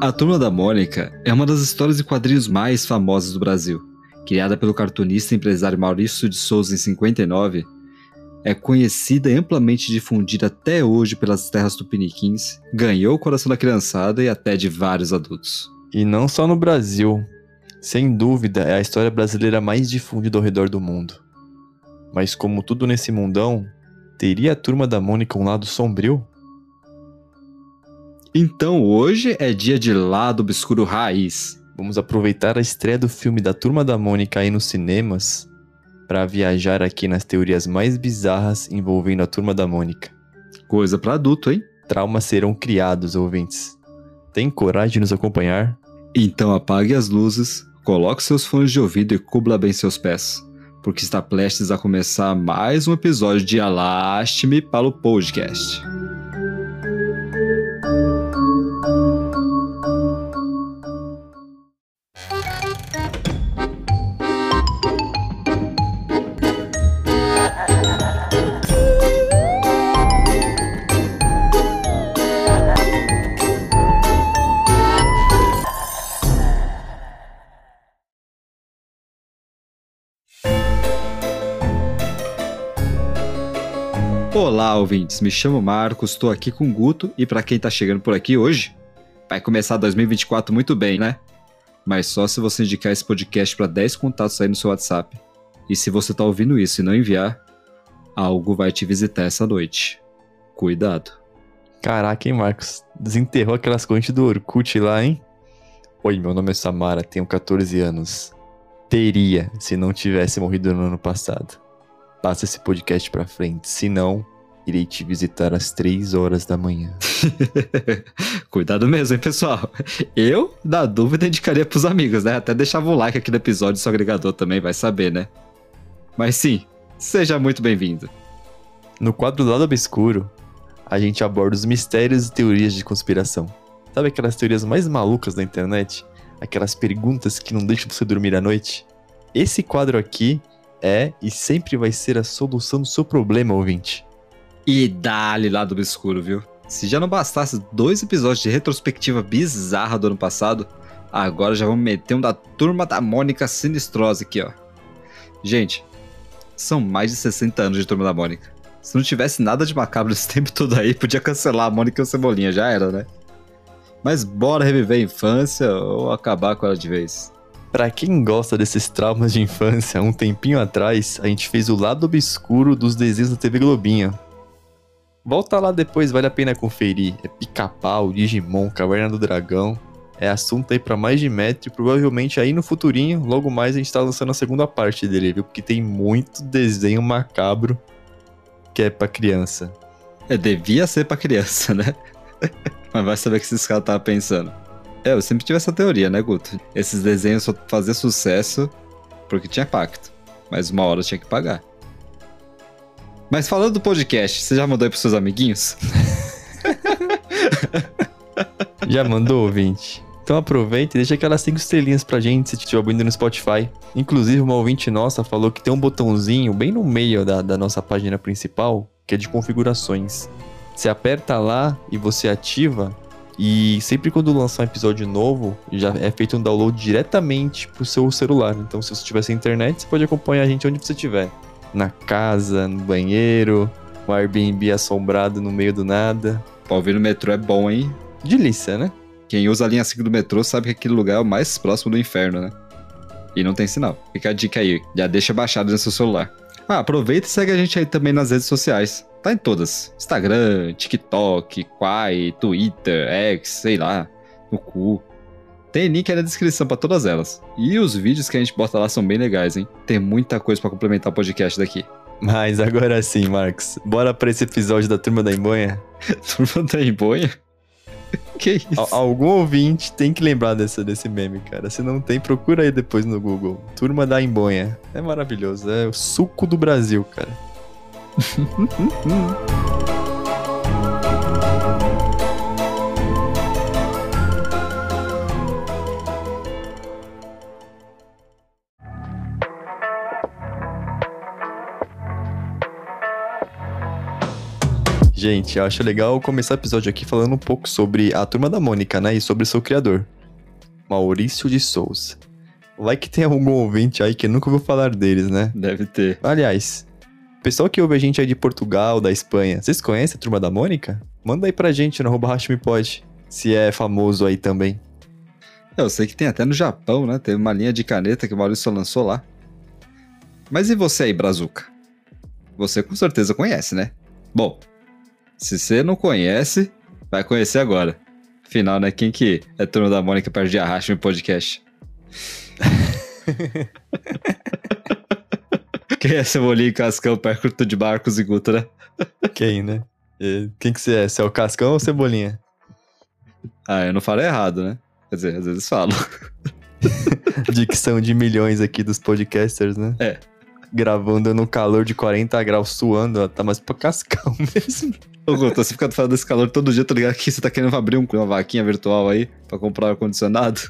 A Turma da Mônica é uma das histórias de quadrinhos mais famosas do Brasil. Criada pelo cartunista e empresário Maurício de Souza em 59, é conhecida e amplamente difundida até hoje pelas terras tupiniquins, ganhou o coração da criançada e até de vários adultos. E não só no Brasil. Sem dúvida, é a história brasileira mais difundida ao redor do mundo. Mas como tudo nesse mundão, teria a Turma da Mônica um lado sombrio? Então hoje é dia de Lado Obscuro Raiz. Vamos aproveitar a estreia do filme da Turma da Mônica aí nos cinemas para viajar aqui nas teorias mais bizarras envolvendo a Turma da Mônica. Coisa para adulto, hein? Traumas serão criados, ouvintes. Tem coragem de nos acompanhar? Então apague as luzes, coloque seus fones de ouvido e cubra bem seus pés, porque está prestes a começar mais um episódio de Alaste-me para o podcast. Olá, ouvintes. Me chamo Marcos, estou aqui com o Guto e para quem tá chegando por aqui hoje, vai começar 2024 muito bem, né? Mas só se você indicar esse podcast para 10 contatos aí no seu WhatsApp. E se você tá ouvindo isso e não enviar, algo vai te visitar essa noite. Cuidado. Caraca, hein, Marcos? Desenterrou aquelas correntes do Orkut lá, hein? Oi, meu nome é Samara, tenho 14 anos. Teria, se não tivesse morrido no ano passado. Passa esse podcast pra frente, senão irei te visitar às 3 horas da manhã. Cuidado mesmo, hein, pessoal? Eu, na dúvida, indicaria pros amigos, né? Até deixava o like aqui no episódio, seu agregador também vai saber, né? Mas sim, seja muito bem-vindo. No quadro do Lado Obscuro, a gente aborda os mistérios e teorias de conspiração. Sabe aquelas teorias mais malucas da internet? Aquelas perguntas que não deixam você dormir à noite? Esse quadro aqui é e sempre vai ser a solução do seu problema, ouvinte. E dá-lhe lado obscuro, viu? Se já não bastasse dois episódios de retrospectiva bizarra do ano passado, agora já vamos meter um da turma da Mônica Sinistrosa aqui, ó. Gente, são mais de 60 anos de turma da Mônica. Se não tivesse nada de macabro esse tempo todo aí, podia cancelar a Mônica e o Cebolinha, já era, né? Mas bora reviver a infância ou acabar com ela de vez. Pra quem gosta desses traumas de infância, um tempinho atrás, a gente fez o lado obscuro dos desenhos da TV Globinha. Volta lá depois, vale a pena conferir. É Pica-Pau, Digimon, Caverna do Dragão. É assunto aí pra mais de metro e provavelmente aí no futurinho, logo mais a gente tá lançando a segunda parte dele, viu? Porque tem muito desenho macabro que é pra criança. É, devia ser pra criança, né? Mas vai saber o que esses caras estavam pensando. É, eu sempre tive essa teoria, né, Guto? Esses desenhos só faziam sucesso porque tinha pacto. Mas uma hora tinha que pagar. Mas falando do podcast, você já mandou aí pros seus amiguinhos? Já mandou, ouvinte? Então aproveita e deixa aquelas 5 estrelinhas pra gente se estiver ouvindo no Spotify. Inclusive, uma ouvinte nossa falou que tem um botãozinho bem no meio da, da nossa página principal, que é de configurações. Você aperta lá e você ativa, e sempre quando lançar um episódio novo, já é feito um download diretamente pro seu celular. Então, se você tiver sem internet, você pode acompanhar a gente onde você estiver. Na casa, no banheiro, um Airbnb assombrado no meio do nada. Pra ouvir no metrô é bom, hein? Delícia, né? Quem usa a linha 5 do metrô sabe que aquele lugar é o mais próximo do inferno, né? E não tem sinal. Fica a dica aí, já deixa baixado no seu celular. Ah, aproveita e segue a gente aí também nas redes sociais. Tá em todas. Instagram, TikTok, Quai, Twitter, X, sei lá, no cu. Tem link aí na descrição pra todas elas. E os vídeos que a gente bota lá são bem legais, hein? Tem muita coisa pra complementar o podcast daqui. Mas agora sim, Marcos. Bora pra esse episódio da Turma da Embonha? Turma da Embonha? que isso? Al- algum ouvinte tem que lembrar dessa, desse meme, cara. Se não tem, procura aí depois no Google. Turma da Embonha. É maravilhoso. É o suco do Brasil, cara. Gente, eu acho legal começar o episódio aqui falando um pouco sobre a turma da Mônica, né? E sobre o seu criador, Maurício de Souza. Vai que tem algum ouvinte aí que nunca ouviu falar deles, né? Deve ter. Aliás, pessoal que ouve a gente aí de Portugal, da Espanha, vocês conhecem a turma da Mônica? Manda aí pra gente no arroba se é famoso aí também. Eu sei que tem até no Japão, né? Teve uma linha de caneta que o Maurício lançou lá. Mas e você aí, Brazuca? Você com certeza conhece, né? Bom, se você não conhece, vai conhecer agora. Afinal, né? Quem que é turma da Mônica perto de Arracha no podcast? Quem é Cebolinha e Cascão perto de Barcos e Guto, né? Quem, né? Quem que você é? Você é o Cascão ou Cebolinha? Ah, eu não falo errado, né? Quer dizer, às vezes falo. Dicção de milhões aqui dos podcasters, né? É. Gravando no calor de 40 graus, suando, ó, tá mais pra Cascão mesmo. Ô, Guto, você fica falando desse calor todo dia, tá ligado? Que você tá querendo abrir um- uma vaquinha virtual aí pra comprar ar-condicionado?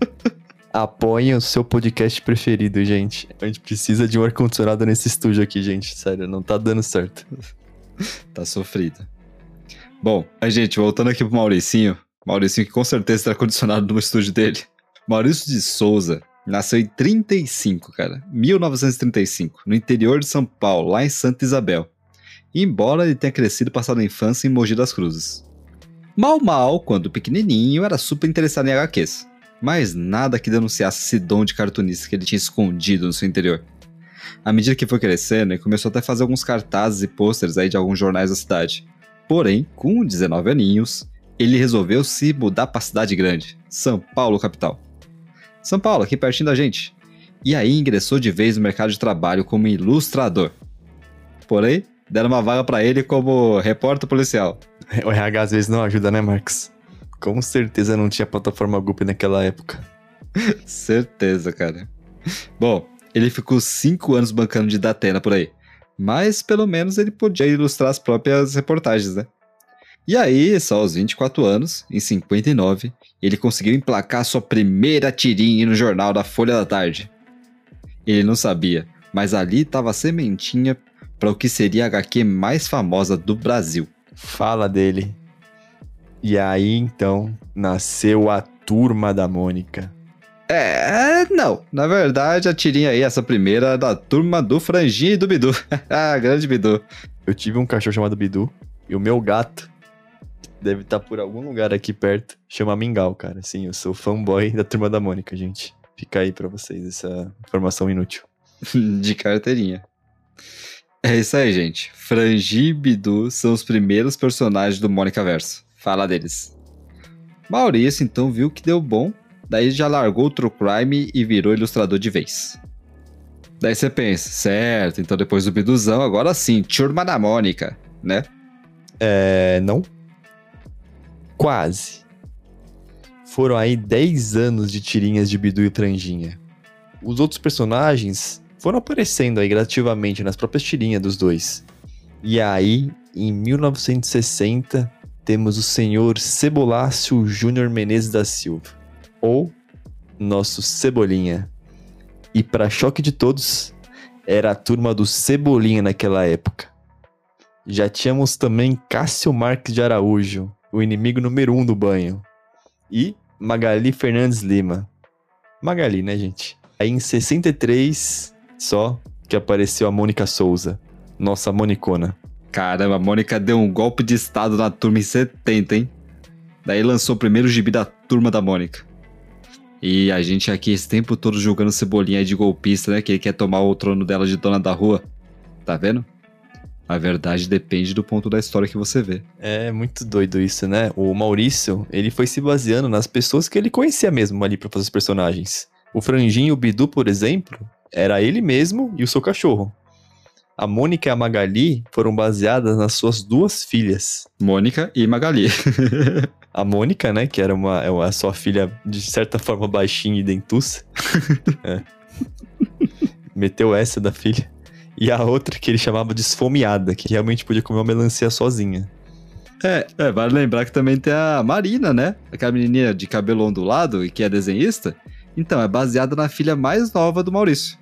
Apoiem o seu podcast preferido, gente. A gente precisa de um ar-condicionado nesse estúdio aqui, gente. Sério, não tá dando certo. Tá sofrido. Bom, a gente, voltando aqui pro Mauricinho. Mauricinho que com certeza tá condicionado no estúdio dele. Maurício de Souza nasceu em 35, cara. 1935, no interior de São Paulo, lá em Santa Isabel. Embora ele tenha crescido e passado a infância em Mogi das Cruzes. Mal mal, quando pequenininho, era super interessado em HQs. Mas nada que denunciasse esse dom de cartunista que ele tinha escondido no seu interior. À medida que foi crescendo, ele começou até a fazer alguns cartazes e pôsteres aí de alguns jornais da cidade. Porém, com 19 aninhos, ele resolveu se mudar para a cidade grande, São Paulo, capital. São Paulo, aqui pertinho da gente. E aí ingressou de vez no mercado de trabalho como ilustrador. Porém, deram uma vaga para ele como repórter policial. O RH às vezes não ajuda, né, Marcos? Com certeza não tinha plataforma Goop naquela época. Certeza, cara. Bom, ele ficou cinco anos bancando de Datena por aí. Mas pelo menos ele podia ilustrar as próprias reportagens, né? E aí, só aos 24 anos, em 59, ele conseguiu emplacar sua primeira tirinha no jornal da Folha da Tarde. Ele não sabia, mas ali estava a sementinha para o que seria a HQ mais famosa do Brasil. Fala dele. E aí, então, nasceu a Turma da Mônica. É, não. Na verdade, a tirinha aí, essa primeira, é da turma do Franginho e do Bidu. ah, grande Bidu. Eu tive um cachorro chamado Bidu, e o meu gato deve estar por algum lugar aqui perto, chama Mingau, cara. Sim, eu sou fanboy da Turma da Mônica, gente. Fica aí pra vocês essa informação inútil. de carteirinha. É isso aí, gente. Frangi e Bidu são os primeiros personagens do Mônica Verso. Fala deles. Maurício, então, viu que deu bom, daí já largou o True Crime e virou ilustrador de vez. Daí você pensa, certo, então depois do Biduzão, agora sim, Turma da Mônica, né? É, não? Quase. Foram aí 10 anos de tirinhas de Bidu e Franjinha. Os outros personagens foram aparecendo aí gradativamente nas próprias tirinhas dos dois. E aí, em 1960, temos o senhor Cebolácio Júnior Menezes da Silva, ou nosso Cebolinha. E para choque de todos, era a turma do Cebolinha naquela época. Já tínhamos também Cássio Marques de Araújo, o inimigo número um do banho. E Magali Fernandes Lima. Magali, né, gente? Aí em 63, só que apareceu a Mônica Souza, nossa Monicona. Caramba, a Mônica deu um golpe de estado na turma em 70, hein? Daí lançou o primeiro gibi da turma da Mônica. E a gente aqui esse tempo todo julgando Cebolinha de golpista, né? Que ele quer tomar o trono dela de dona da rua. Tá vendo? A verdade depende do ponto da história que você vê. É muito doido isso, né? O Maurício, ele foi se baseando nas pessoas que ele conhecia mesmo ali pra fazer os personagens. O Franjinho e o Bidu, por exemplo, era ele mesmo e o seu cachorro. A Mônica e a Magali foram baseadas nas suas duas filhas. Mônica e Magali. A Mônica, né, que era uma, é uma- a sua filha de certa forma baixinha e dentuça. É. Meteu essa da filha. E a outra que ele chamava de esfomeada, que realmente podia comer uma melancia sozinha. é, é, vale lembrar que também tem a Marina, né? Aquela menininha de cabelo ondulado e que é desenhista. Então, é baseada na filha mais nova do Maurício.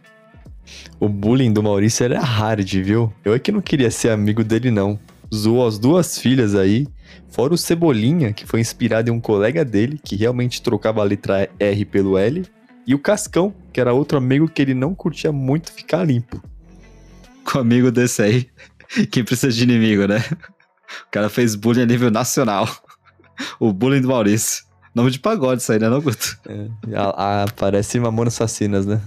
O bullying do Maurício era hard, viu? Eu é que não queria ser amigo dele, não. zoou as duas filhas aí, fora o Cebolinha, que foi inspirado em um colega dele, que realmente trocava a letra R pelo L, e o Cascão, que era outro amigo que ele não curtia muito ficar limpo. Com amigo desse aí, quem precisa de inimigo, né? O cara fez bullying a nível nacional. O bullying do Maurício. Nome de pagode isso aí, né, não, Guto? É, a, a, parece Mamona Assassinas, né?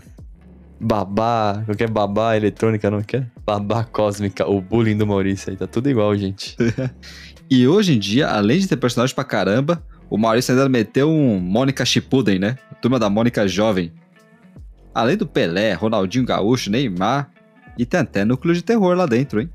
Babá, qualquer babá eletrônica, não quer? Babá cósmica, o bullying do Maurício aí, tá tudo igual, gente. e hoje em dia, além de ter personagem pra caramba, o Maurício ainda meteu um Mônica Shippuden, né? turma da Mônica Jovem. Além do Pelé, Ronaldinho Gaúcho, Neymar, e tem até núcleo de terror lá dentro, hein?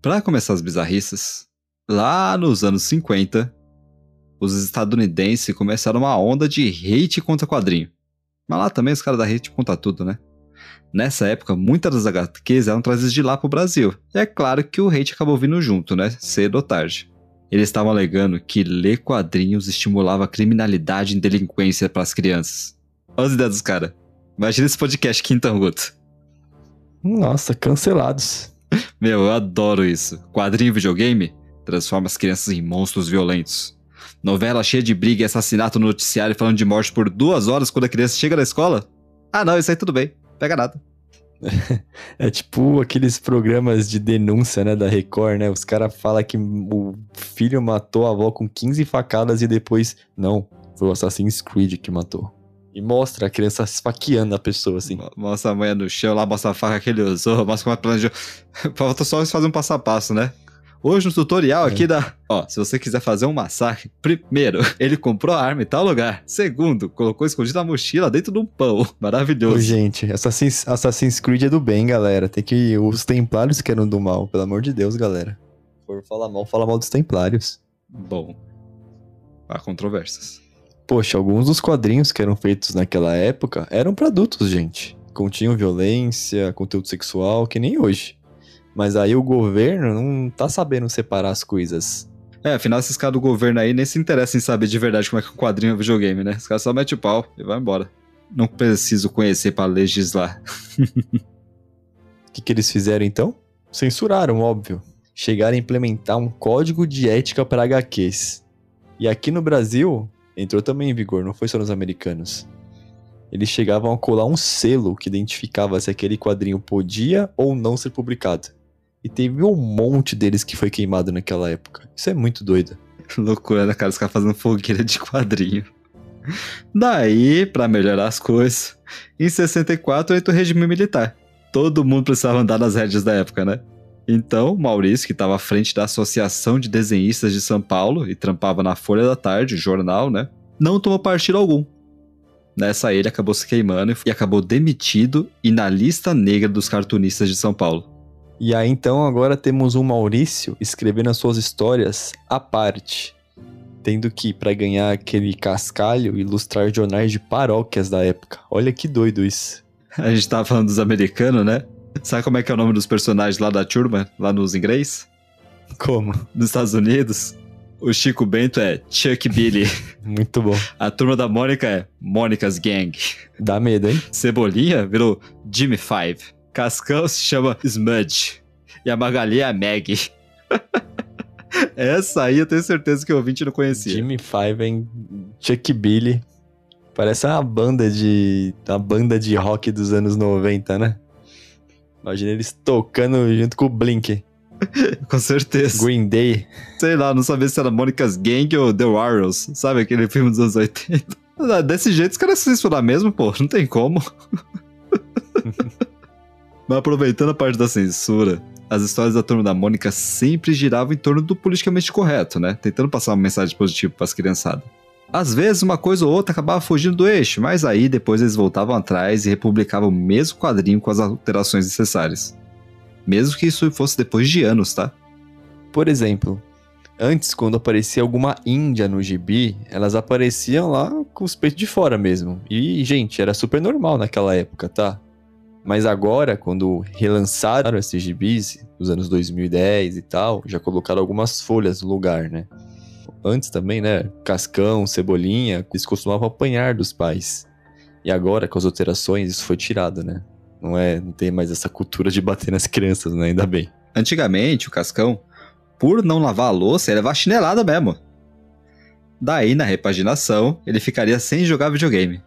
Para começar as bizarrices, lá nos anos 50, os estadunidenses começaram uma onda de hate contra quadrinho. Mas lá também os caras da hate contra tudo, né? Nessa época, muitas das HQs eram trazidas de lá pro Brasil. E é claro que o hate acabou vindo junto, né? Cedo ou tarde. Eles estavam alegando que ler quadrinhos estimulava criminalidade e delinquência para as crianças. Olha as ideias dos caras. Imagina esse podcast aqui então, Guto. Nossa, cancelados. Meu, eu adoro isso. Quadrinho videogame transforma as crianças em monstros violentos. Novela cheia de briga e assassinato no noticiário falando de morte por duas horas quando a criança chega na escola? Ah, não, isso aí tudo bem. Pega nada. É tipo aqueles programas de denúncia, né, da Record, né? Os caras falam que o filho matou a avó com 15 facadas e depois, não, foi o Assassin's Creed que matou. E mostra a criança esfaqueando a pessoa, assim. Mostra a mãe no chão, lá mostra a faca que ele usou, mostra como é planejou. Falta só fazer um passo a passo, né? Hoje no tutorial aqui é. da. Ó, se você quiser fazer um massacre, primeiro, ele comprou a arma em tal lugar. Segundo, colocou escondido a mochila dentro de um pão. Maravilhoso. Ô, gente, Assassin's, Assassin's Creed é do bem, galera. Tem que. Os templários que eram do mal, pelo amor de Deus, galera. Se for falar mal, fala mal dos templários. Bom. Há controvérsias. Poxa, alguns dos quadrinhos que eram feitos naquela época eram para adultos, gente. Continham violência, conteúdo sexual, que nem hoje. Mas aí o governo não tá sabendo separar as coisas. É, afinal, esses caras do governo aí nem se interessam em saber de verdade como é que um quadrinho é videogame, né? Os caras só metem o pau e vai embora. Não preciso conhecer para legislar. O que, que eles fizeram então? Censuraram, óbvio. Chegaram a implementar um código de ética para HQs. E aqui no Brasil, entrou também em vigor, não foi só nos americanos. Eles chegavam a colar um selo que identificava se aquele quadrinho podia ou não ser publicado. E teve um monte deles que foi queimado naquela época. Isso é muito doido. Loucura, né, cara? Os caras fazendo fogueira de quadrinho. Daí, para melhorar as coisas, em 64 entra o regime militar. Todo mundo precisava andar nas rédeas da época, né? Então, Maurício, que estava à frente da Associação de Desenhistas de São Paulo e trampava na Folha da Tarde, jornal, né? Não tomou partido algum. Nessa ele acabou se queimando e acabou demitido e na lista negra dos cartunistas de São Paulo. E aí então agora temos um Maurício escrevendo as suas histórias à parte, tendo que, para ganhar aquele cascalho, ilustrar jornais de paróquias da época. Olha que doido isso. A gente tava falando dos americanos, né? Sabe como é que é o nome dos personagens lá da turma, lá nos inglês? Como? Nos Estados Unidos? O Chico Bento é Chuck Billy. Muito bom. A turma da Mônica é Mônica's Gang. Dá medo, hein? Cebolinha virou Jimmy Five. Cascão se chama Smudge. E a Magali é a Maggie. Essa aí eu tenho certeza que o ouvinte não conhecia. Jimmy Five, hein? Chuck Billy. Parece uma banda de. uma banda de rock dos anos 90, né? Imagina eles tocando junto com o Blink. com certeza. Green Day. Sei lá, não sabia se era Monica's Gang ou The Warriors. Sabe aquele filme dos anos 80? Ah, desse jeito os caras se censurar mesmo, pô. Não tem como. Mas aproveitando a parte da censura, as histórias da turma da Mônica sempre giravam em torno do politicamente correto, né? Tentando passar uma mensagem positiva para as criançadas. Às vezes uma coisa ou outra acabava fugindo do eixo, mas aí depois eles voltavam atrás e republicavam o mesmo quadrinho com as alterações necessárias. Mesmo que isso fosse depois de anos, tá? Por exemplo, antes, quando aparecia alguma índia no gibi, elas apareciam lá com os peitos de fora mesmo. E, gente, era super normal naquela época, tá? Mas agora, quando relançaram esses gibis, nos anos 2010 e tal, já colocaram algumas folhas no lugar, né? Antes também, né? Cascão, Cebolinha, eles costumavam apanhar dos pais. E agora, com as alterações, isso foi tirado, né? Não é, não tem mais essa cultura de bater nas crianças, né? Ainda bem. Antigamente, o Cascão, por não lavar a louça, ele levava chinelada mesmo. Daí, na repaginação, ele ficaria sem jogar videogame.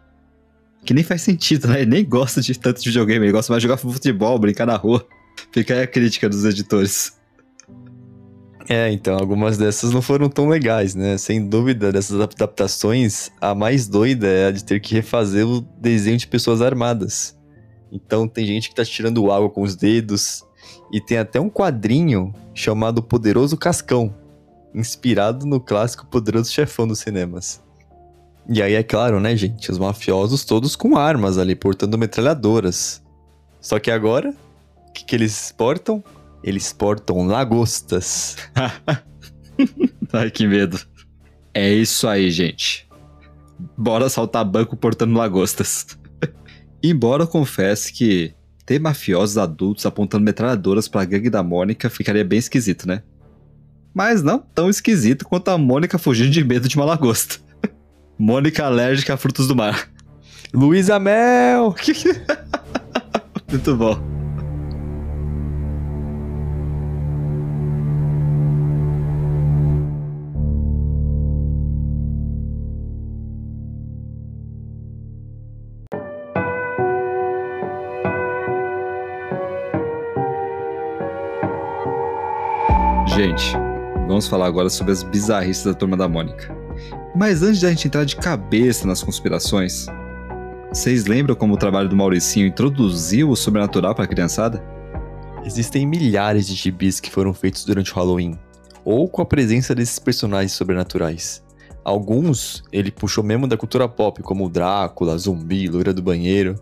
Que nem faz sentido, né? Ele nem gosta de tanto de videogame, ele gosta mais de jogar futebol, brincar na rua. Fica aí a crítica dos editores. É, então, algumas dessas não foram tão legais, né? Sem dúvida, dessas adaptações, a mais doida é a de ter que refazer o desenho de pessoas armadas. Então, tem gente que tá tirando água com os dedos, e tem até um quadrinho chamado Poderoso Cascão, inspirado no clássico Poderoso Chefão dos cinemas. E aí é claro, né, gente, os mafiosos todos com armas ali, portando metralhadoras. Só que agora, o que, que eles portam? Eles portam lagostas. Ai, que medo. É isso aí, gente. Bora saltar banco portando lagostas. Embora eu confesse que ter mafiosos adultos apontando metralhadoras pra gangue da Mônica ficaria bem esquisito, né? Mas não tão esquisito quanto a Mônica fugindo de medo de uma lagosta. Mônica alérgica a frutos do mar. Luísa Mel! Muito bom. Vamos falar agora sobre as bizarrices da Turma da Mônica. Mas antes de a gente entrar de cabeça nas conspirações, vocês lembram como o trabalho do Mauricinho introduziu o sobrenatural para a criançada? Existem milhares de gibis que foram feitos durante o Halloween, ou com a presença desses personagens sobrenaturais. Alguns ele puxou mesmo da cultura pop, como Drácula, Zumbi, Loira do Banheiro.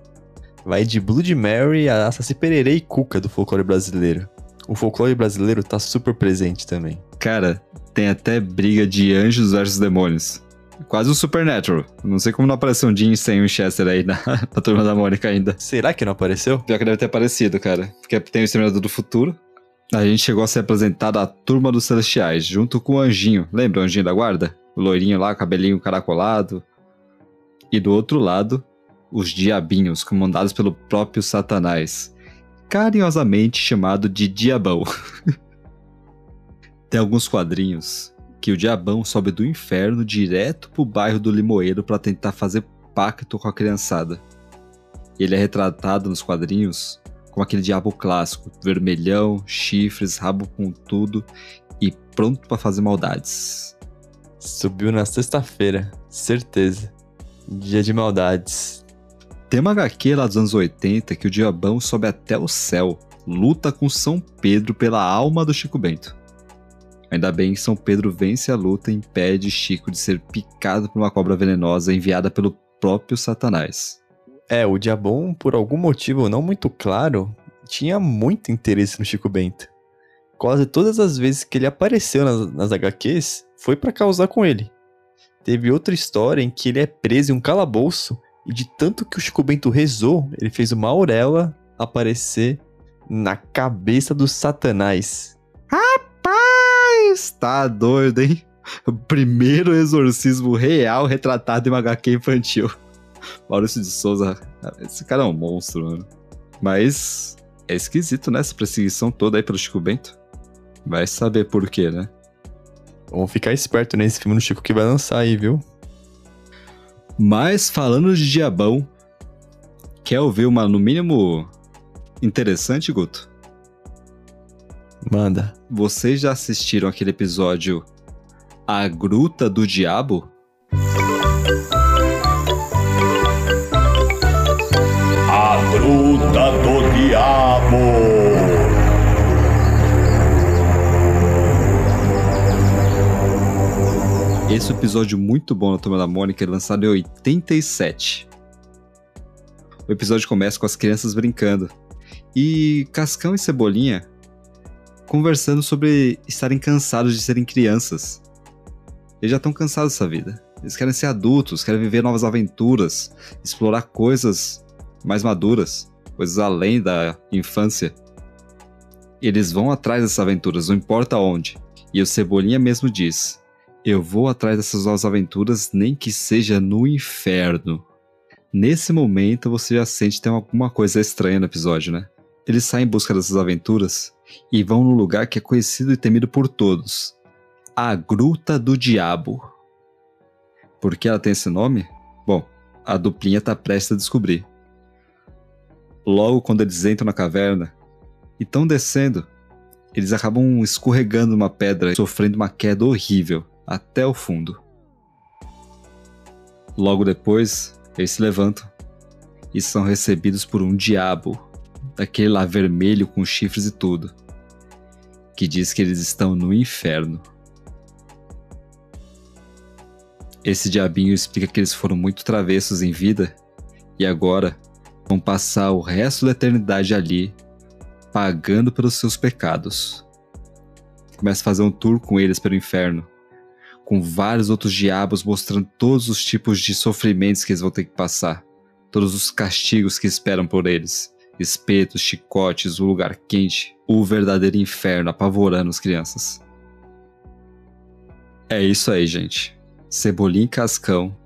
Vai de Blood Mary a Saci Pererê e Cuca do folclore brasileiro. O folclore brasileiro tá super presente também. Cara, tem até briga de anjos versus demônios. Quase um Supernatural. Não sei como não apareceu um Dean sem um Chester aí na, na Turma da Mônica ainda. Será que não apareceu? Pior que deve ter aparecido, cara. Porque tem o Exterminador do Futuro. A gente chegou a ser apresentado a Turma dos Celestiais, junto com o Anjinho. Lembra o Anjinho da Guarda? O loirinho lá, cabelinho caracolado. E do outro lado, os Diabinhos, comandados pelo próprio Satanás. Carinhosamente chamado de Diabão. Tem alguns quadrinhos que o diabão sobe do inferno direto pro bairro do Limoeiro para tentar fazer pacto com a criançada. Ele é retratado nos quadrinhos como aquele diabo clássico, vermelhão, chifres, rabo com tudo e pronto para fazer maldades. Subiu na sexta-feira, certeza. Dia de maldades. Tem uma HQ lá dos anos 80 que o diabão sobe até o céu, luta com São Pedro pela alma do Chico Bento. Ainda bem que São Pedro vence a luta e impede Chico de ser picado por uma cobra venenosa enviada pelo próprio Satanás. É, o Diabon, por algum motivo não muito claro, tinha muito interesse no Chico Bento. Quase todas as vezes que ele apareceu nas, nas HQs, foi para causar com ele. Teve outra história em que ele é preso em um calabouço e de tanto que o Chico Bento rezou, ele fez uma auréola aparecer na cabeça do Satanás. Rapaz, tá doido, hein? O primeiro exorcismo real retratado em uma HQ infantil. Maurício de Souza, esse cara é um monstro, mano. Mas é esquisito, né? Essa perseguição toda aí pelo Chico Bento. Vai saber por quê, né? Vamos ficar esperto nesse filme do Chico que vai lançar aí, viu? Mas falando de Diabão, quer ouvir uma, no mínimo, interessante, Guto? Manda. Vocês já assistiram aquele episódio A Gruta do Diabo? A Gruta do Diabo. Esse é episódio muito bom da Turma da Mônica, lançado em 87. O episódio começa com as crianças brincando. E Cascão e Cebolinha conversando sobre estarem cansados de serem crianças. Eles já estão cansados dessa vida. Eles querem ser adultos, querem viver novas aventuras, explorar coisas mais maduras. coisas além da infância. Eles vão atrás dessas aventuras, não importa onde. E o Cebolinha mesmo diz: Eu vou atrás dessas novas aventuras, nem que seja no inferno. Nesse momento você já sente que tem alguma coisa estranha no episódio, né? Eles saem em busca dessas aventuras e vão num lugar que é conhecido e temido por todos: a Gruta do Diabo. Por que ela tem esse nome? Bom, a duplinha tá prestes a descobrir. Logo quando eles entram na caverna e estão descendo, eles acabam escorregando uma pedra, sofrendo uma queda horrível até o fundo. Logo depois, eles se levantam e são recebidos por um diabo, daquele lá vermelho com chifres e tudo, que diz que eles estão no inferno. Esse diabinho explica que eles foram muito travessos em vida e agora vão passar o resto da eternidade ali, pagando pelos seus pecados. Começa a fazer um tour com eles pelo inferno, com vários outros diabos mostrando todos os tipos de sofrimentos que eles vão ter que passar, todos os castigos que esperam por eles espetos, chicotes, o lugar quente, o verdadeiro inferno apavorando as crianças. É isso aí, gente. Cebolinha e Cascão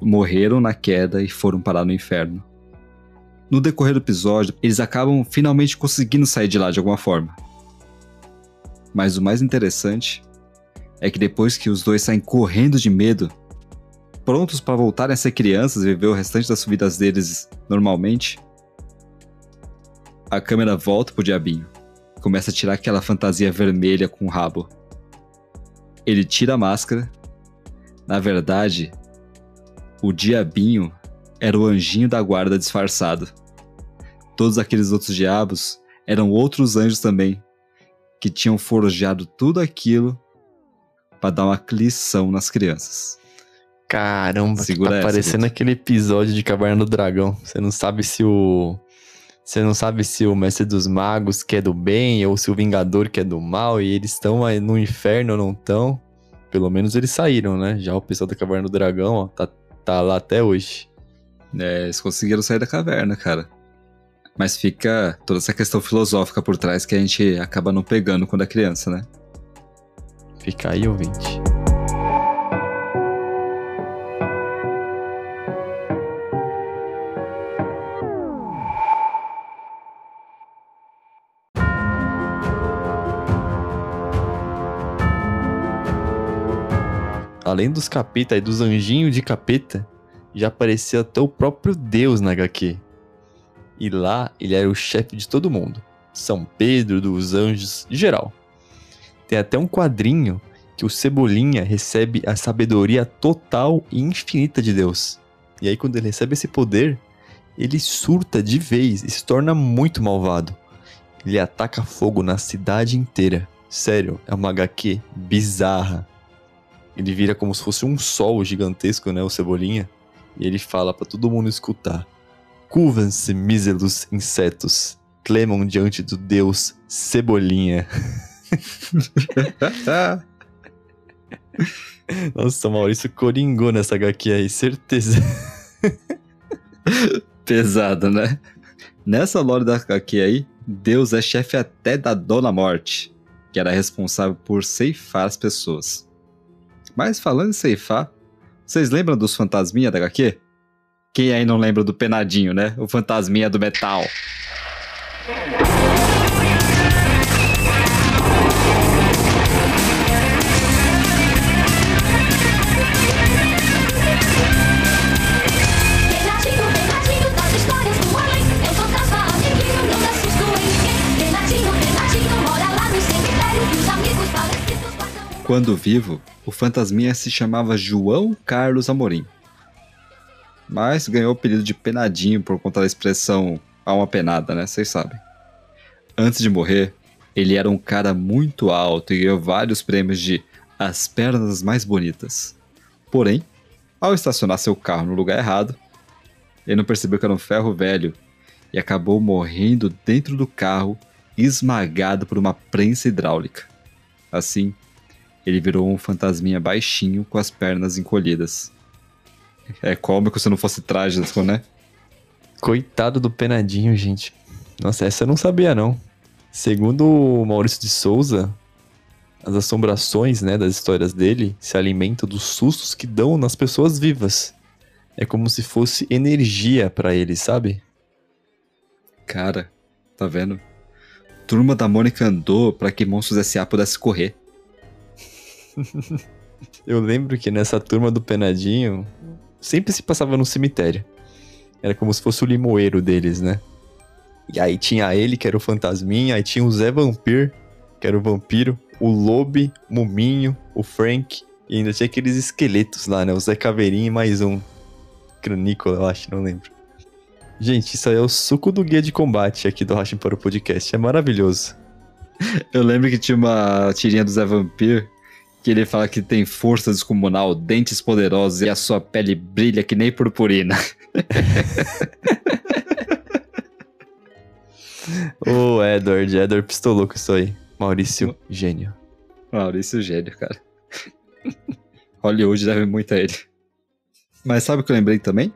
morreram na queda e foram parar no inferno. No decorrer do episódio, eles acabam finalmente conseguindo sair de lá de alguma forma. Mas o mais interessante é que depois que os dois saem correndo de medo, prontos para voltarem a ser crianças e viver o restante das vidas deles normalmente, a câmera volta pro diabinho. Começa a tirar aquela fantasia vermelha com o rabo. Ele tira a máscara na verdade, o diabinho era o anjinho da guarda disfarçado. Todos aqueles outros diabos eram outros anjos também, que tinham forjado tudo aquilo para dar uma lição nas crianças. Caramba, Segura tá parecendo aquele episódio de Caverna do Dragão. Você não sabe se o você não sabe se o mestre dos magos quer do bem ou se o vingador quer do mal e eles estão no inferno ou não estão. Pelo menos eles saíram, né? Já o pessoal da Caverna do Dragão, ó, tá, tá lá até hoje. É, eles conseguiram sair da caverna, cara. Mas fica toda essa questão filosófica por trás que a gente acaba não pegando quando é criança, né? Fica aí, ouvinte. Além dos capeta e dos anjinhos de capeta, já aparecia até o próprio Deus na HQ. E lá ele era o chefe de todo mundo. São Pedro, dos anjos, de geral. Tem até um quadrinho que o Cebolinha recebe a sabedoria total e infinita de Deus. E aí, quando ele recebe esse poder, ele surta de vez e se torna muito malvado. Ele ataca fogo na cidade inteira. Sério, é uma HQ bizarra. Ele vira como se fosse um sol gigantesco, né? O Cebolinha. E ele fala para todo mundo escutar: Curvam-se, míseros insetos, clemam diante do Deus Cebolinha. Nossa, Maurício coringou nessa HQ aí, certeza. Pesado, né? Nessa lore da HQ aí, Deus é chefe até da Dona Morte, que era responsável por ceifar as pessoas. Mas falando em ceifar, vocês lembram dos fantasminha da HQ? Quem aí não lembra do penadinho, né? O fantasminha do metal. Quando vivo, o fantasminha se chamava João Carlos Amorim. Mas ganhou o apelido de Penadinho por conta da expressão alma penada, né? Vocês sabem. Antes de morrer, ele era um cara muito alto e ganhou vários prêmios de as pernas mais bonitas. Porém, ao estacionar seu carro no lugar errado, ele não percebeu que era um ferro velho e acabou morrendo dentro do carro, esmagado por uma prensa hidráulica. Assim, ele virou um fantasminha baixinho com as pernas encolhidas. É cômico se não fosse trágico, né? Coitado do Penadinho, gente. Nossa, essa eu não sabia, não. Segundo o Maurício de Souza, as assombrações, né, das histórias dele se alimentam dos sustos que dão nas pessoas vivas. É como se fosse energia pra ele, sabe? Cara, tá vendo? Turma da Mônica andou pra que Monstros S.A. pudesse correr. Eu lembro que nessa turma do Penadinho sempre se passava no cemitério. Era como se fosse o limoeiro deles, né? E aí tinha ele, que era o fantasminha, aí tinha o Zé Vampir, que era o vampiro, o Lobe, Muminho, o Frank, e ainda tinha aqueles esqueletos lá, né? O Zé Caveirinha e mais um. Cranícola, eu acho, não lembro. Gente, isso aí é o suco do guia de combate aqui do Rachin para o podcast. É maravilhoso. Eu lembro que tinha uma tirinha do Zé Vampir que ele fala que tem força descomunal, dentes poderosos e a sua pele brilha que nem purpurina. Ô, Edward, Edward pistolou com isso aí. Maurício, gênio. Maurício Gênio, cara. Hollywood deve muito a ele. Mas sabe o que eu lembrei também?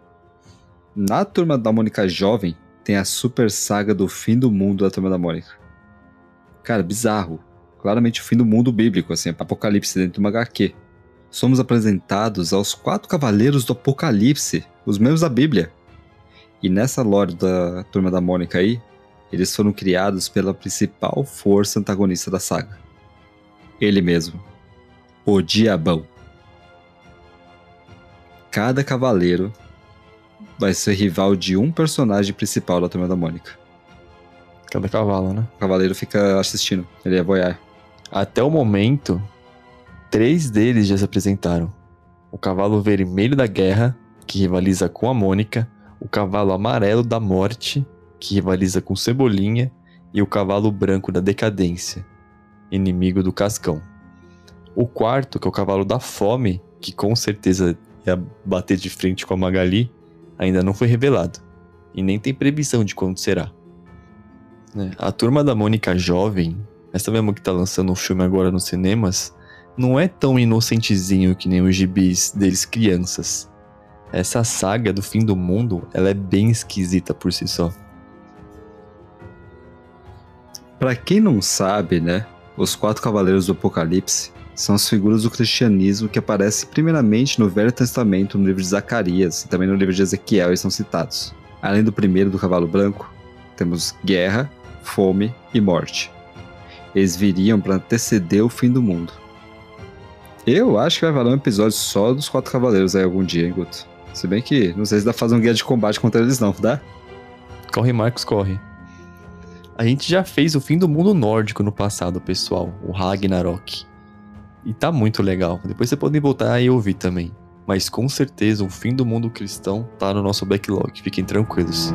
Na Turma da Mônica Jovem tem a super saga do fim do mundo da Turma da Mônica. Cara, bizarro. Claramente o fim do mundo bíblico, assim, apocalipse dentro de uma HQ. Somos apresentados aos quatro cavaleiros do apocalipse, os membros da Bíblia. E nessa lore da Turma da Mônica aí, eles foram criados pela principal força antagonista da saga. Ele mesmo, o Diabão. Cada cavaleiro vai ser rival de um personagem principal da Turma da Mônica. Cada cavalo, né? O cavaleiro fica assistindo, ele é voyeur. Até o momento, três deles já se apresentaram. O cavalo vermelho da guerra, que rivaliza com a Mônica, o cavalo amarelo da morte, que rivaliza com Cebolinha, e o cavalo branco da decadência, inimigo do Cascão. O quarto, que é o cavalo da fome, que com certeza ia bater de frente com a Magali, ainda não foi revelado. E nem tem previsão de quando será. Né? A turma da Mônica jovem, essa mesmo que tá lançando um filme agora nos cinemas, não é tão inocentezinho que nem os gibis deles crianças. Essa saga do fim do mundo, ela é bem esquisita por si só. Pra quem não sabe, né, os quatro cavaleiros do Apocalipse são as figuras do cristianismo que aparecem primeiramente no Velho Testamento, no livro de Zacarias e também no livro de Ezequiel, e são citados. Além do primeiro do cavalo branco, temos guerra, fome e morte. Eles viriam para anteceder o fim do mundo. Eu acho que vai valer um episódio só dos quatro cavaleiros aí algum dia, hein, Guto? Se bem que não sei se dá pra fazer um guia de combate contra eles não, dá? Corre, Marcos, corre. A gente já fez o fim do mundo nórdico no passado, pessoal, o Ragnarok. E tá muito legal. Depois você pode voltar e ouvir também. Mas com certeza o fim do mundo cristão tá no nosso backlog, fiquem tranquilos.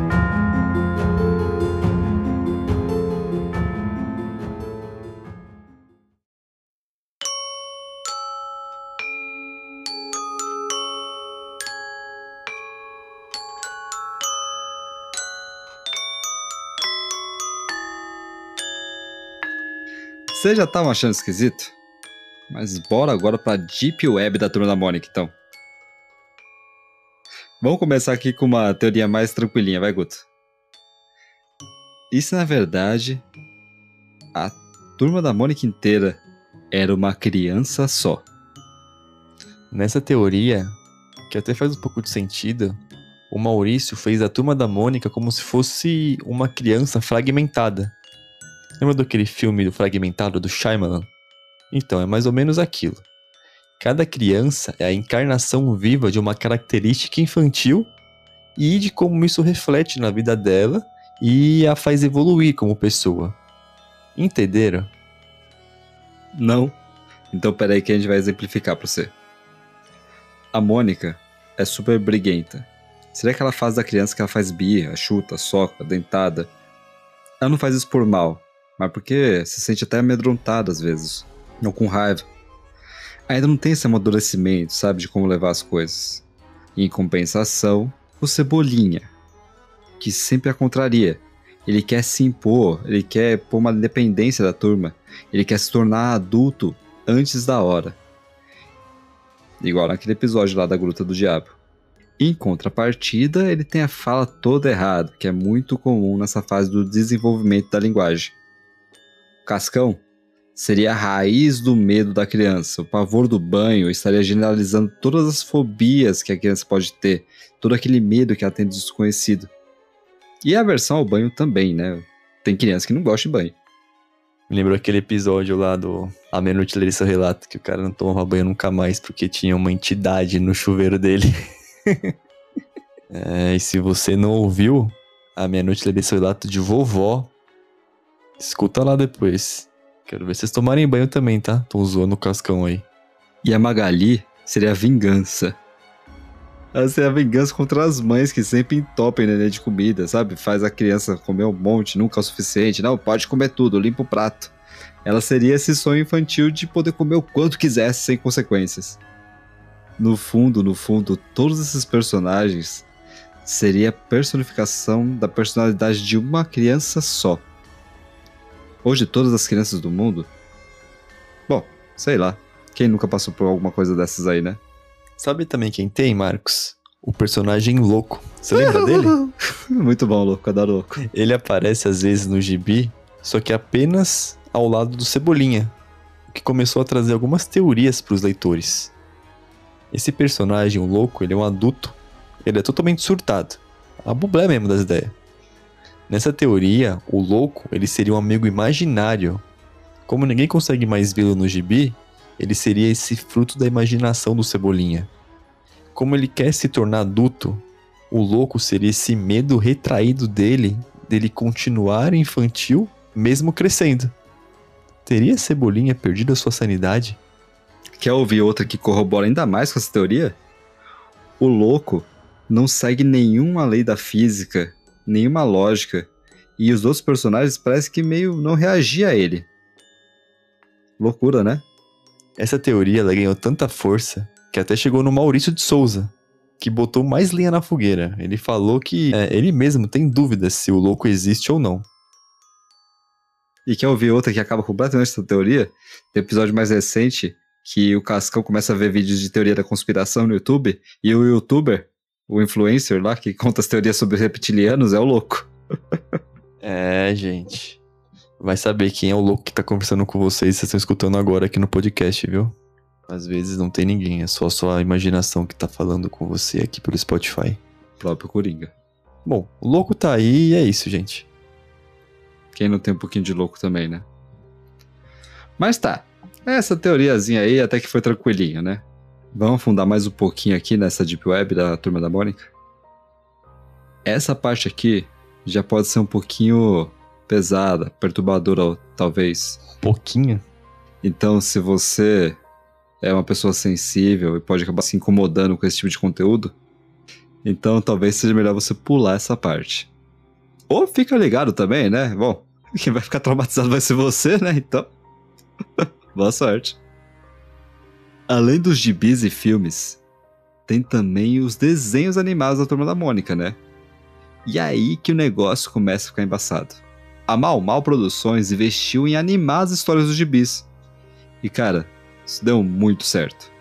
Vocês já estavam achando esquisito? Mas bora agora pra Deep Web da Turma da Mônica, então. Vamos começar aqui com uma teoria mais tranquilinha, vai, Guto? Se na verdade a Turma da Mônica inteira era uma criança só? Nessa teoria, que até faz um pouco de sentido, o Maurício fez a turma da Mônica como se fosse uma criança fragmentada. Lembra daquele filme do Fragmentado do Shyamalan? Então, é mais ou menos aquilo. Cada criança é a encarnação viva de uma característica infantil e de como isso reflete na vida dela e a faz evoluir como pessoa. Entenderam? Não. Então peraí que a gente vai exemplificar pra você. A Mônica é super briguenta. Seria aquela fase da criança que ela faz birra, chuta, soca, dentada. Ela não faz isso por mal, mas porque se sente até amedrontada às vezes, ou com raiva. Ainda não tem esse amadurecimento, sabe, de como levar as coisas. E, em compensação, o Cebolinha, que sempre a contraria. Ele quer se impor, ele quer pôr uma independência da turma, ele quer se tornar adulto antes da hora. Igual naquele episódio lá da Gruta do Diabo. Em contrapartida, ele tem a fala toda errada, que é muito comum nessa fase do desenvolvimento da linguagem. Cascão seria a raiz do medo da criança. O pavor do banho estaria generalizando todas as fobias que a criança pode ter, todo aquele medo que ela tem do desconhecido. E a aversão ao banho também, né? Tem criança que não gosta de banho. Me lembrou aquele episódio lá do A Meia-Noite Leria Seu Relato, que o cara não tomava banho nunca mais porque tinha uma entidade no chuveiro dele. é, e se você não ouviu A Meia-Noite Leria Seu Relato de vovó, escuta lá depois. Quero ver vocês tomarem banho também, tá? Tô zoando o cascão aí. E a Magali seria a vingança. Ela seria a vingança contra as mães que sempre entopem neném de comida, sabe? Faz a criança comer um monte, nunca é o suficiente. Não, pode comer tudo, limpa o prato. Ela seria esse sonho infantil de poder comer o quanto quisesse sem consequências. No fundo, no fundo, todos esses personagens seria a personificação da personalidade de uma criança só. Hoje, todas as crianças do mundo. Bom, sei lá. Quem nunca passou por alguma coisa dessas aí, né? Sabe também quem tem, Marcos? O personagem louco. Você lembra dele? Muito bom, louco, cada louco. Ele aparece às vezes no gibi, só que apenas ao lado do Cebolinha, o que começou a trazer algumas teorias para os leitores. Esse personagem, o louco, ele é um adulto, ele é totalmente surtado. A bublé mesmo das ideias. Nessa teoria, o louco, ele seria um amigo imaginário. Como ninguém consegue mais vê-lo no gibi, ele seria esse fruto da imaginação do Cebolinha. Como ele quer se tornar adulto, o louco seria esse medo retraído dele, dele continuar infantil mesmo crescendo. Teria Cebolinha perdido a sua sanidade? Quer ouvir outra que corrobora ainda mais com essa teoria? O louco não segue nenhuma lei da física, nenhuma lógica, e os outros personagens parecem que meio não reagiam a ele. Loucura, né? Essa teoria ela ganhou tanta força que até chegou no Maurício de Souza, que botou mais lenha na fogueira. Ele falou que é, ele mesmo tem dúvidas se o louco existe ou não. E quer ouvir outra que acaba completamente essa teoria? Tem episódio mais recente que o Cascão começa a ver vídeos de teoria da conspiração no YouTube e o youtuber, o influencer lá que conta as teorias sobre reptilianos é o louco. é, gente. Vai saber quem é o louco que tá conversando com vocês, vocês estão escutando agora aqui no podcast, viu? Às vezes não tem ninguém, é só a sua imaginação que tá falando com você aqui pelo Spotify. O próprio Coringa. Bom, o louco tá aí e é isso, gente. Quem não tem um pouquinho de louco também, né? Mas tá. Essa teoriazinha aí até que foi tranquilinha, né? Vamos afundar mais um pouquinho aqui nessa Deep Web da Turma da Mônica? Essa parte aqui já pode ser um pouquinho pesada, perturbadora, talvez. Pouquinho? Então, se você é uma pessoa sensível e pode acabar se incomodando com esse tipo de conteúdo, então talvez seja melhor você pular essa parte. Ou fica ligado também, né? Bom, quem vai ficar traumatizado vai ser você, né? Então. Boa sorte. Além dos gibis e filmes, tem também os desenhos animados da Turma da Mônica, né? E aí que o negócio começa a ficar embaçado a Mal Mal Produções investiu em animar as histórias dos gibis. E cara, isso deu muito certo.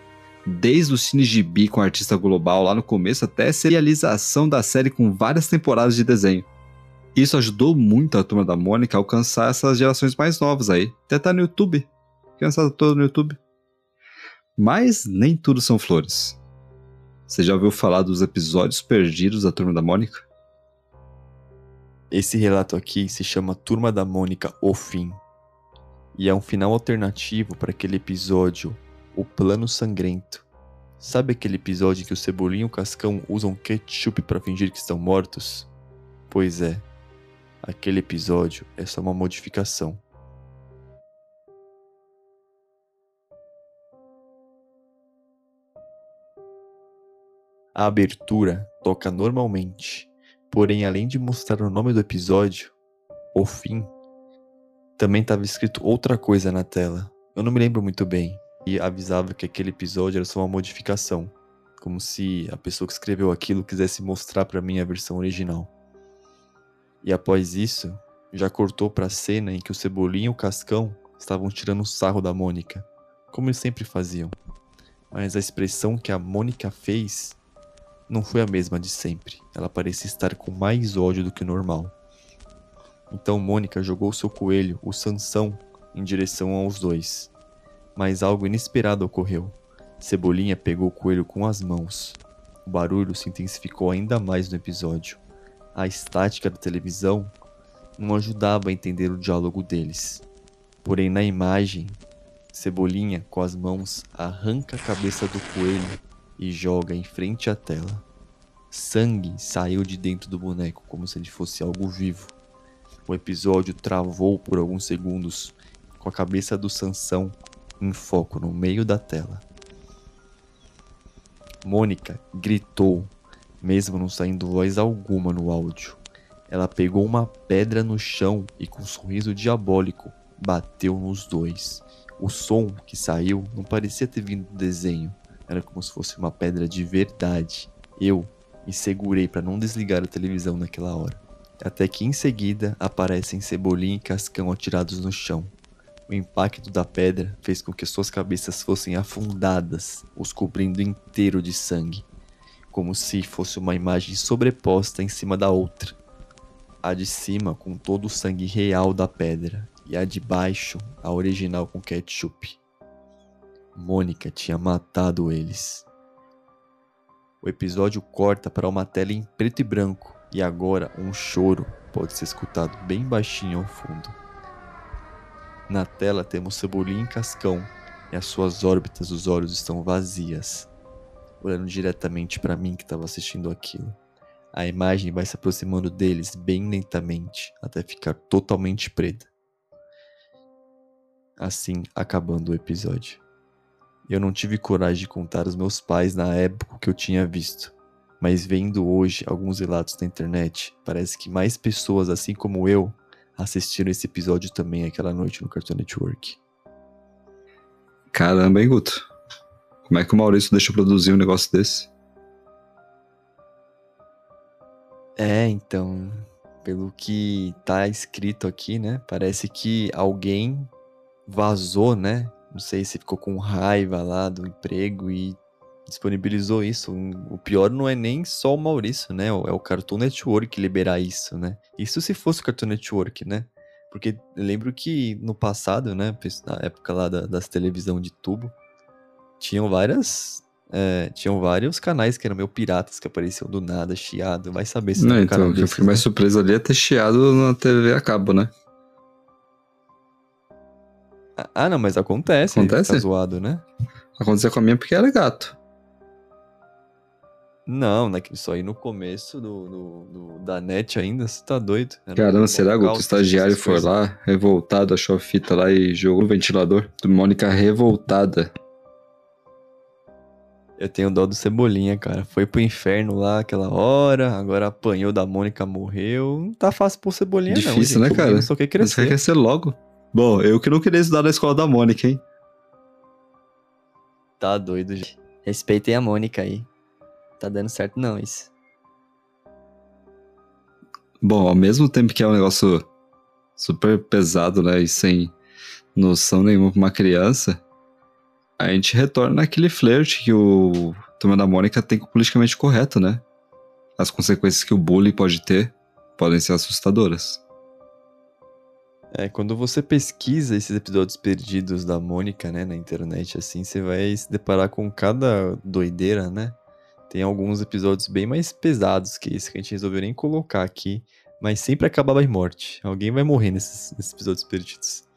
Desde o cine gibi com artista global lá no começo até a serialização da série com várias temporadas de desenho. Isso ajudou muito a turma da Mônica a alcançar essas gerações mais novas aí. Até tá no YouTube. Criançada toda no YouTube. Mas nem tudo são flores. Você já ouviu falar dos episódios perdidos da turma da Mônica? Esse relato aqui se chama Turma da Mônica O Fim. E é um final alternativo para aquele episódio, O Plano Sangrento. Sabe aquele episódio que o Cebolinha e o Cascão usam ketchup para fingir que estão mortos? Pois é, aquele episódio é só uma modificação. A abertura toca normalmente Porém, além de mostrar o nome do episódio, o fim, também estava escrito outra coisa na tela. Eu não me lembro muito bem. E avisava que aquele episódio era só uma modificação. Como se a pessoa que escreveu aquilo quisesse mostrar para mim a versão original. E após isso, já cortou para a cena em que o Cebolinha e o Cascão estavam tirando o sarro da Mônica, como eles sempre faziam. Mas a expressão que a Mônica fez não foi a mesma de sempre. Ela parecia estar com mais ódio do que normal. Então Mônica jogou seu coelho, o Sansão, em direção aos dois. Mas algo inesperado ocorreu. Cebolinha pegou o coelho com as mãos. O barulho se intensificou ainda mais no episódio. A estática da televisão não ajudava a entender o diálogo deles. Porém, na imagem, Cebolinha, com as mãos, arranca a cabeça do coelho e joga em frente à tela. Sangue saiu de dentro do boneco como se ele fosse algo vivo. O episódio travou por alguns segundos, com a cabeça do Sansão em foco no meio da tela. Mônica gritou, mesmo não saindo voz alguma no áudio. Ela pegou uma pedra no chão e, com um sorriso diabólico, bateu nos dois. O som que saiu não parecia ter vindo do desenho, era como se fosse uma pedra de verdade. Eu me segurei para não desligar a televisão naquela hora. Até que em seguida aparecem Cebolinha e Cascão atirados no chão. O impacto da pedra fez com que suas cabeças fossem afundadas, os cobrindo inteiro de sangue, como se fosse uma imagem sobreposta em cima da outra. A de cima com todo o sangue real da pedra, e a de baixo, a original com ketchup. Mônica tinha matado eles. O episódio corta para uma tela em preto e branco, e agora um choro pode ser escutado bem baixinho ao fundo. Na tela temos Cebolinha e Cascão, e as suas órbitas dos olhos estão vazias, olhando diretamente para mim que estava assistindo aquilo. A imagem vai se aproximando deles bem lentamente, até ficar totalmente preta. Assim, acabando o episódio. Eu não tive coragem de contar aos meus pais na época que eu tinha visto. Mas vendo hoje alguns relatos na internet, parece que mais pessoas, assim como eu, assistiram esse episódio também aquela noite no Cartoon Network. Caramba, hein, Guto? Como é que o Maurício deixa produzir um negócio desse? É, então, pelo que tá escrito aqui, né? Parece que alguém vazou, né? Não sei se ficou com raiva lá do emprego e disponibilizou isso. O pior não é nem só o Maurício, né? É o Cartoon Network liberar isso, né? Isso se fosse o Cartoon Network, né? Porque lembro que no passado, né? Na época lá da, das televisão de tubo, tinham várias. É, tinham vários canais que eram meio piratas que apareciam do nada, chiado. Vai saber se não. Um então, que eu fiquei mais né? surpreso ali é ter chiado na TV a cabo, né? Ah, não, mas acontece. Acontece? Tá zoado, né? Aconteceu com a minha porque era gato. Não, né, isso aí no começo do, do, do, da net ainda, você tá doido. Era Caramba, será que o estagiário foi lá, revoltado, achou a fita lá e jogou no ventilador? Do Mônica revoltada. Eu tenho dó do Cebolinha, cara. Foi pro inferno lá aquela hora, agora apanhou da Mônica, morreu. Não tá fácil pro Cebolinha, Difícil, não. Difícil, né, cara? Só quer crescer. Você quer crescer logo. Bom, eu que não queria estudar na escola da Mônica, hein? Tá doido, gente. Respeitem a Mônica aí. Tá dando certo não isso. Bom, ao mesmo tempo que é um negócio super pesado, né, e sem noção nenhuma pra uma criança, a gente retorna naquele flerte que o Turma da Mônica tem com o politicamente correto, né? As consequências que o bullying pode ter podem ser assustadoras. É, quando você pesquisa esses episódios perdidos da Mônica, né, na internet, assim, você vai se deparar com cada doideira, né? Tem alguns episódios bem mais pesados que esse que a gente resolveu nem colocar aqui, mas sempre acabava em morte. Alguém vai morrer nesses, nesses episódios perdidos.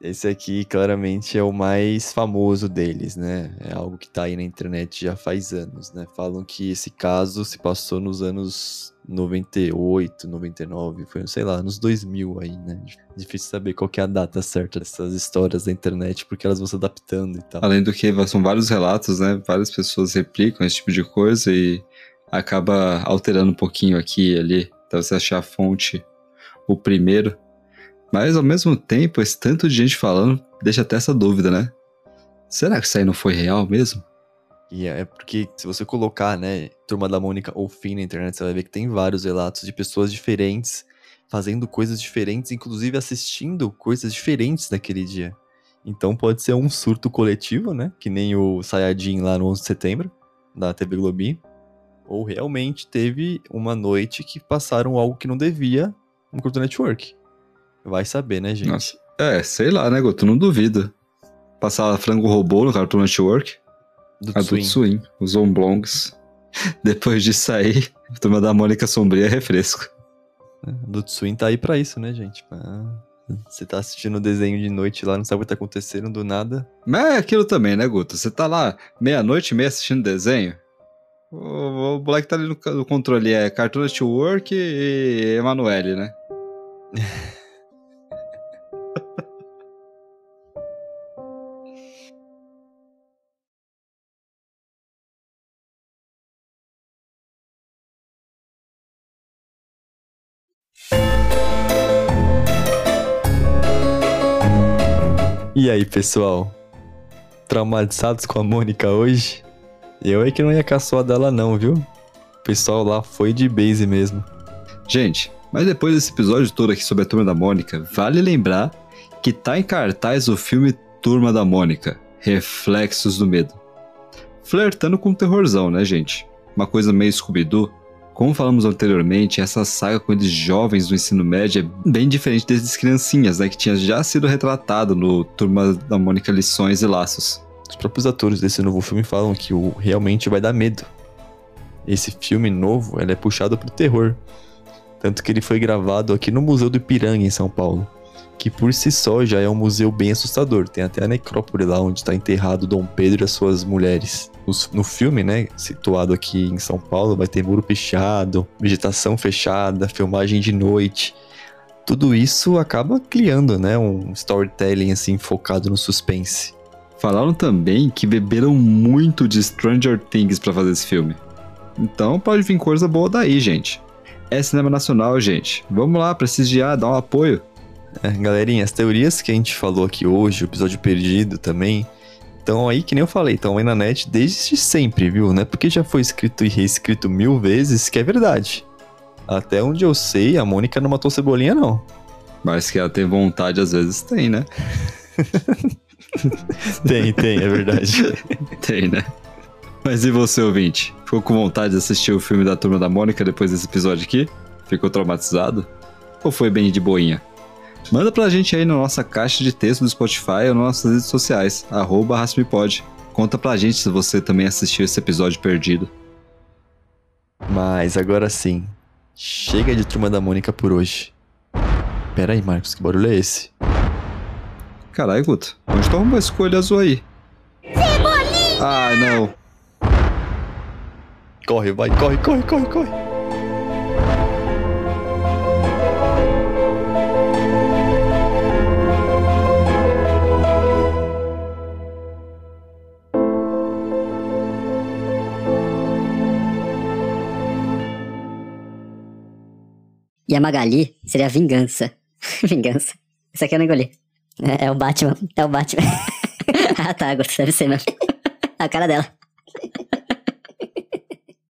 Esse aqui claramente é o mais famoso deles, né? É algo que tá aí na internet já faz anos, né? Falam que esse caso se passou nos anos 98, 99, foi, sei lá, nos 2000 aí, né? Difícil saber qual é a data certa dessas histórias da internet, porque elas vão se adaptando e tal. Além do que são vários relatos, né? Várias pessoas replicam esse tipo de coisa e acaba alterando um pouquinho aqui e ali, até você achar a fonte, o primeiro. Mas ao mesmo tempo, esse tanto de gente falando deixa até essa dúvida, né? Será que isso aí não foi real mesmo? E é porque se você colocar, né, Turma da Mônica ou Fim na internet, você vai ver que tem vários relatos de pessoas diferentes fazendo coisas diferentes, inclusive assistindo coisas diferentes naquele dia. Então pode ser um surto coletivo, né? Que nem o Sayajin lá no 11 de setembro, da TV Globinho. Ou realmente teve uma noite que passaram algo que não devia no Cartoon Network. Vai saber, né, gente? Nossa. É, sei lá, né, Guto? Não duvido. Passar frango robô no Cartoon Network. Do Adult Swing. Swim. Os Omblongs. Depois disso aí, a turma da Mônica Sombria é refresco. Do Swing tá aí pra isso, né, gente? Pra- Você tá assistindo o desenho de noite lá, não sabe o que tá acontecendo do nada. Mas é aquilo também, né, Guto? Você tá lá meia-noite e meia assistindo desenho. O, o moleque tá ali no, no controle, é Cartoon Network e Emanuele, né? E aí, pessoal? Traumatizados com a Mônica hoje? Eu é que não ia caçoar dela não, viu? O pessoal lá foi de base mesmo. Gente, mas depois desse episódio todo aqui sobre a Turma da Mônica, vale lembrar que tá em cartaz o filme Turma da Mônica, Reflexos do Medo. Flertando com o terrorzão, né, gente? Uma coisa meio Scooby-Doo. Como falamos anteriormente, essa saga com eles jovens do ensino médio é bem diferente desses criancinhas, né, que tinha já sido retratado no Turma da Mônica Lições e Laços. Os próprios atores desse novo filme falam que o realmente vai dar medo. Esse filme novo, ele é puxado pro terror. Tanto que ele foi gravado aqui no Museu do Ipiranga, em São Paulo. Que por si só já é um museu bem assustador. Tem até a necrópole lá onde está enterrado Dom Pedro e as suas mulheres. Os- No filme, né, situado aqui em São Paulo, vai ter muro pichado, vegetação fechada, filmagem de noite. Tudo isso acaba criando, né, um storytelling assim focado no suspense. Falaram também que beberam muito de Stranger Things pra fazer esse filme. Então pode vir coisa boa daí, gente. É cinema nacional, gente. Vamos lá, prestigiar, dar um apoio. É, galerinha, as teorias que a gente falou aqui hoje, o episódio perdido também, estão aí, que nem eu falei, estão aí na net desde sempre, viu? Não é porque já foi escrito e reescrito mil vezes que é verdade. Até onde eu sei, a Mônica não matou Cebolinha, não. Mas que ela tem vontade, às vezes tem, né? Tem, tem, é verdade. Tem, né? Mas e você, ouvinte? Ficou com vontade de assistir o filme da Turma da Mônica depois desse episódio aqui? Ficou traumatizado? Ou foi bem de boinha? Manda pra gente aí na nossa caixa de texto do Spotify ou nas nossas redes sociais, arroba Raspmepod. Conta pra gente se você também assistiu esse episódio perdido. Mas agora sim, chega de Turma da Mônica por hoje. Pera aí, Marcos, que barulho é esse? Caralho, Guto, onde tá uma escolha azul aí? Cebolinha! Ah, não. Corre, vai, corre, corre, corre, corre. A Magali seria vingança. vingança. Isso aqui eu não engoli. É, é o Batman. É o Batman. ah, tá, deve ser mesmo. a cara dela.